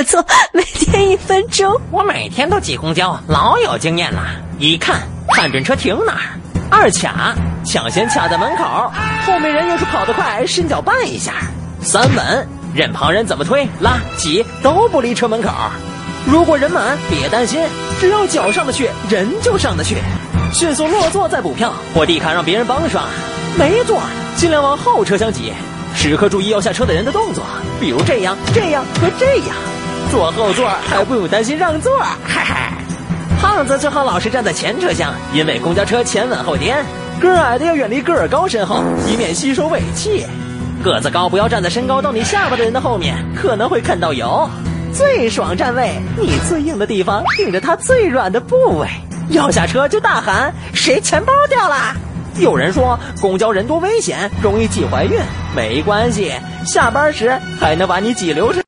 我错，每天一分钟。我每天都挤公交，老有经验了。一看，看准车停哪儿；二卡，抢先卡在门口，后面人要是跑得快，伸脚绊一下；三稳，任旁人怎么推、拉、挤都不离车门口。如果人满，别担心，只要脚上得去，人就上得去。迅速落座再补票，或地卡让别人帮刷。没座，尽量往后车厢挤。时刻注意要下车的人的动作，比如这样、这样和这样。坐后座还不用担心让座，嗨嗨。胖子最好老是站在前车厢，因为公交车前稳后颠。个儿矮的要远离个儿高身后，以免吸收尾气。个子高不要站在身高到你下巴的人的后面，可能会看到油。最爽站位，你最硬的地方顶着他最软的部位。要下车就大喊：“谁钱包掉了？”有人说公交人多危险，容易挤怀孕。没关系，下班时还能把你挤流产。